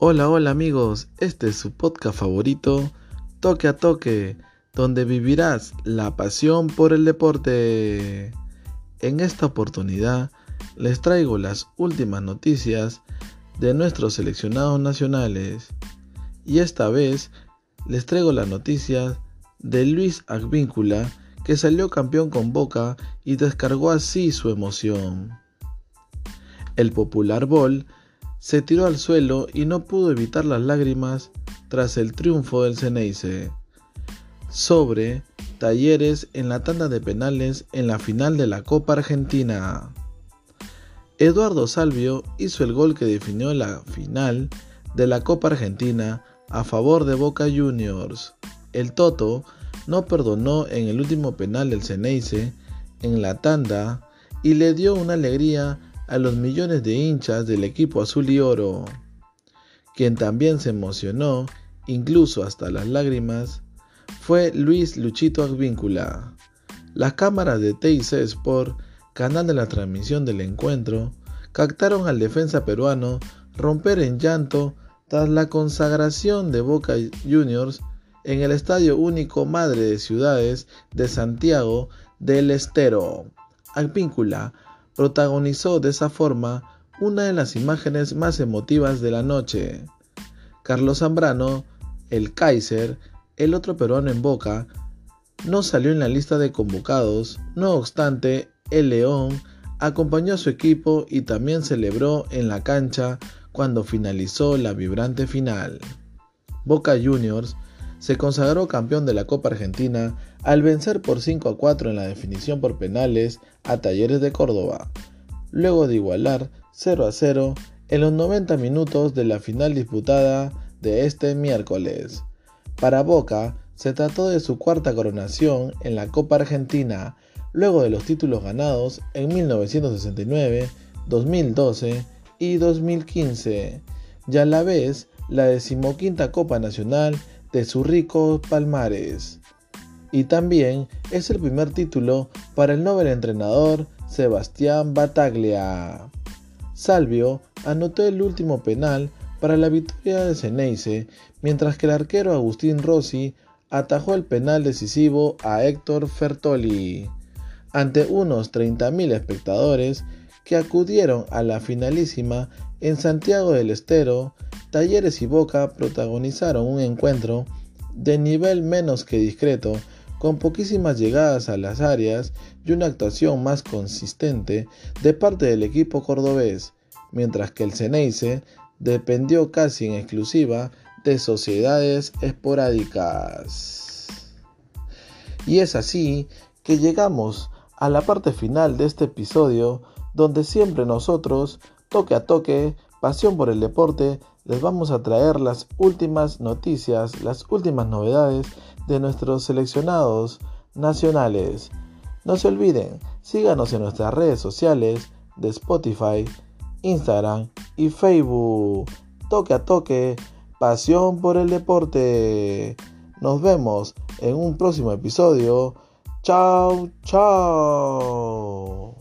Hola, hola amigos, este es su podcast favorito, Toque a Toque, donde vivirás la pasión por el deporte. En esta oportunidad les traigo las últimas noticias de nuestros seleccionados nacionales y esta vez les traigo las noticias de Luis Agvíncula que salió campeón con Boca y descargó así su emoción. El popular Ball se tiró al suelo y no pudo evitar las lágrimas tras el triunfo del Ceneice sobre Talleres en la tanda de penales en la final de la Copa Argentina. Eduardo Salvio hizo el gol que definió la final de la Copa Argentina a favor de Boca Juniors. El Toto no perdonó en el último penal del Ceneice en la tanda y le dio una alegría a los millones de hinchas del equipo azul y oro, quien también se emocionó, incluso hasta las lágrimas, fue Luis Luchito Advíncula. Las cámaras de TIC Sport, canal de la transmisión del encuentro, captaron al defensa peruano romper en llanto tras la consagración de Boca Juniors en el Estadio Único Madre de Ciudades de Santiago del Estero. Advíncula protagonizó de esa forma una de las imágenes más emotivas de la noche. Carlos Zambrano, el Kaiser, el otro peruano en Boca, no salió en la lista de convocados, no obstante, el León acompañó a su equipo y también celebró en la cancha cuando finalizó la vibrante final. Boca Juniors se consagró campeón de la Copa Argentina al vencer por 5 a 4 en la definición por penales a Talleres de Córdoba, luego de igualar 0 a 0 en los 90 minutos de la final disputada de este miércoles. Para Boca se trató de su cuarta coronación en la Copa Argentina, luego de los títulos ganados en 1969, 2012 y 2015, y a la vez la decimoquinta Copa Nacional de su rico palmares. Y también es el primer título para el novel entrenador Sebastián Bataglia. Salvio anotó el último penal para la victoria de Ceneice, mientras que el arquero Agustín Rossi atajó el penal decisivo a Héctor Fertoli. Ante unos 30.000 espectadores que acudieron a la finalísima en Santiago del Estero, Talleres y Boca protagonizaron un encuentro de nivel menos que discreto, con poquísimas llegadas a las áreas y una actuación más consistente de parte del equipo cordobés, mientras que el Ceneice dependió casi en exclusiva de sociedades esporádicas. Y es así que llegamos a la parte final de este episodio donde siempre nosotros, toque a toque, pasión por el deporte, les vamos a traer las últimas noticias, las últimas novedades de nuestros seleccionados nacionales. No se olviden, síganos en nuestras redes sociales de Spotify, Instagram y Facebook. Toque a toque, pasión por el deporte. Nos vemos en un próximo episodio. Chao, chao.